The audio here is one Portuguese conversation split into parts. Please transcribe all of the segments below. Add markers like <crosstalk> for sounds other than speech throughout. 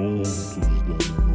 contos da noite.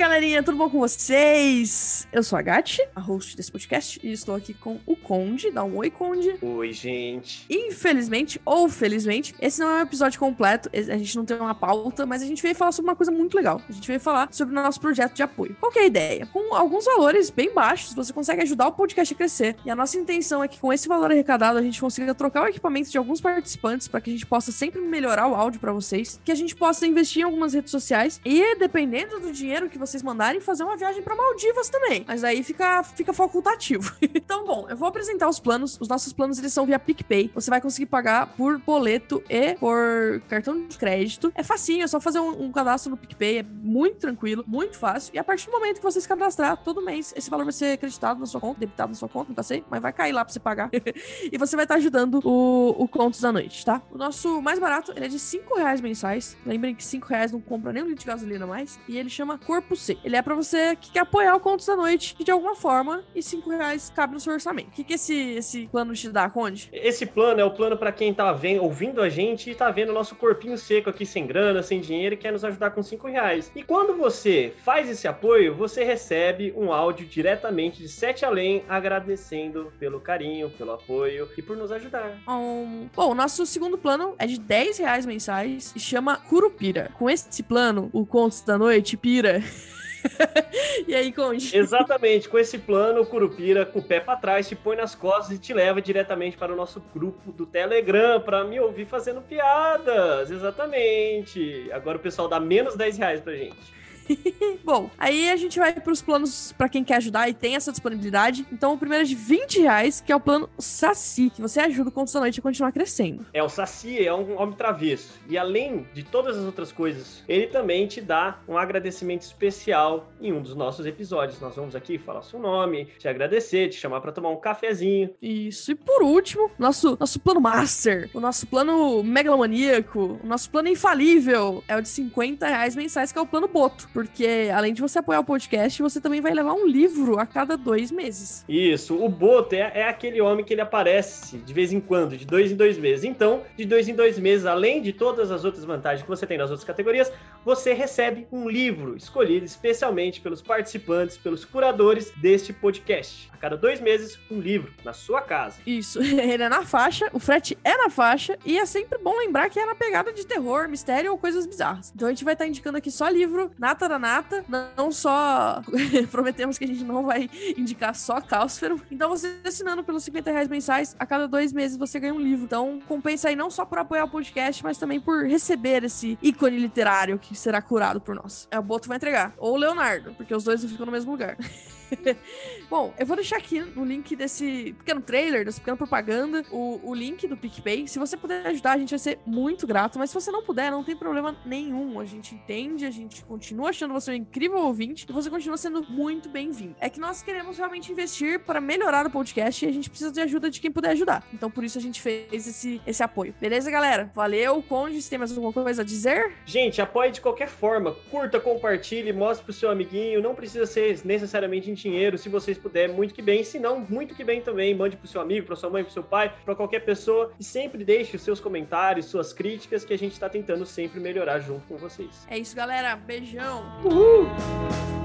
Galerinha, tudo bom com vocês? Eu sou a Gatti, a host desse podcast, e estou aqui com o Conde. Dá um oi, Conde. Oi, gente. Infelizmente, ou felizmente, esse não é um episódio completo, a gente não tem uma pauta, mas a gente veio falar sobre uma coisa muito legal. A gente veio falar sobre o nosso projeto de apoio. Qual é a ideia? Com alguns valores bem baixos, você consegue ajudar o podcast a crescer. E a nossa intenção é que com esse valor arrecadado, a gente consiga trocar o equipamento de alguns participantes para que a gente possa sempre melhorar o áudio para vocês, que a gente possa investir em algumas redes sociais e, dependendo do dinheiro que vocês mandarem, fazer uma viagem para Maldivas também. Mas aí fica, fica facultativo. <laughs> então, bom, eu vou apresentar os planos. Os nossos planos eles são via PicPay. Você vai conseguir pagar por boleto e por cartão de crédito. É facinho, é só fazer um, um cadastro no PicPay. É muito tranquilo, muito fácil. E a partir do momento que você se cadastrar, todo mês, esse valor vai ser acreditado na sua conta, debitado na sua conta, não sei, mas vai cair lá pra você pagar. <laughs> e você vai estar ajudando o, o Contos da Noite, tá? O nosso mais barato, ele é de 5 reais mensais. Lembrem que 5 reais não compra nem um litro de gasolina mais. E ele chama Corpo C. Ele é para você que quer apoiar o Contos da Noite de alguma forma e 5 reais cabe no seu orçamento. O que, que esse, esse plano te dá, Conde? Esse plano é o plano para quem tá vendo, ouvindo a gente e tá vendo o nosso corpinho seco aqui sem grana, sem dinheiro e quer nos ajudar com 5 reais. E quando você faz esse apoio, você recebe um áudio diretamente de Sete Além agradecendo pelo carinho, pelo apoio e por nos ajudar. Um... Bom, o nosso segundo plano é de 10 reais mensais e chama Curupira. Com esse plano, o Contos da Noite pira. <laughs> <laughs> e aí, Conde? Exatamente, com esse plano, o Curupira, com o pé para trás, te põe nas costas e te leva diretamente para o nosso grupo do Telegram para me ouvir fazendo piadas. Exatamente. Agora o pessoal dá menos 10 reais pra gente. <laughs> Bom, aí a gente vai para os planos para quem quer ajudar e tem essa disponibilidade. Então, o primeiro é de 20 reais, que é o plano Saci, que você ajuda o Contos da Noite a continuar crescendo. É, o Saci é um homem travesso. E além de todas as outras coisas, ele também te dá um agradecimento especial em um dos nossos episódios. Nós vamos aqui falar seu nome, te agradecer, te chamar para tomar um cafezinho. Isso. E por último, nosso, nosso plano Master, o nosso plano megalomaníaco, o nosso plano infalível é o de 50 reais mensais, que é o plano Boto porque além de você apoiar o podcast, você também vai levar um livro a cada dois meses. Isso, o Boto é, é aquele homem que ele aparece de vez em quando, de dois em dois meses. Então, de dois em dois meses, além de todas as outras vantagens que você tem nas outras categorias, você recebe um livro escolhido especialmente pelos participantes, pelos curadores deste podcast. A cada dois meses, um livro na sua casa. Isso, <laughs> ele é na faixa, o frete é na faixa, e é sempre bom lembrar que é na pegada de terror, mistério ou coisas bizarras. Então a gente vai estar indicando aqui só livro, nata da nata, não só <laughs> prometemos que a gente não vai indicar só Cáusfero. Então você assinando pelos 50 reais mensais, a cada dois meses você ganha um livro. Então compensa aí não só por apoiar o podcast, mas também por receber esse ícone literário que será curado por nós. É o Boto vai entregar. Ou o Leonardo, porque os dois não ficam no mesmo lugar. <laughs> <laughs> Bom, eu vou deixar aqui no link desse pequeno trailer, dessa pequena propaganda, o, o link do PicPay. Se você puder ajudar, a gente vai ser muito grato. Mas se você não puder, não tem problema nenhum. A gente entende, a gente continua achando você um incrível ouvinte e você continua sendo muito bem-vindo. É que nós queremos realmente investir para melhorar o podcast e a gente precisa de ajuda de quem puder ajudar. Então por isso a gente fez esse, esse apoio. Beleza, galera? Valeu, Conde. Se tem mais alguma coisa a dizer? Gente, apoie de qualquer forma. Curta, compartilhe, mostre pro seu amiguinho. Não precisa ser necessariamente dinheiro, se vocês puderem, muito que bem. Se não, muito que bem também. Mande pro seu amigo, pra sua mãe, pro seu pai, para qualquer pessoa. E sempre deixe os seus comentários, suas críticas, que a gente tá tentando sempre melhorar junto com vocês. É isso, galera. Beijão. Uhul!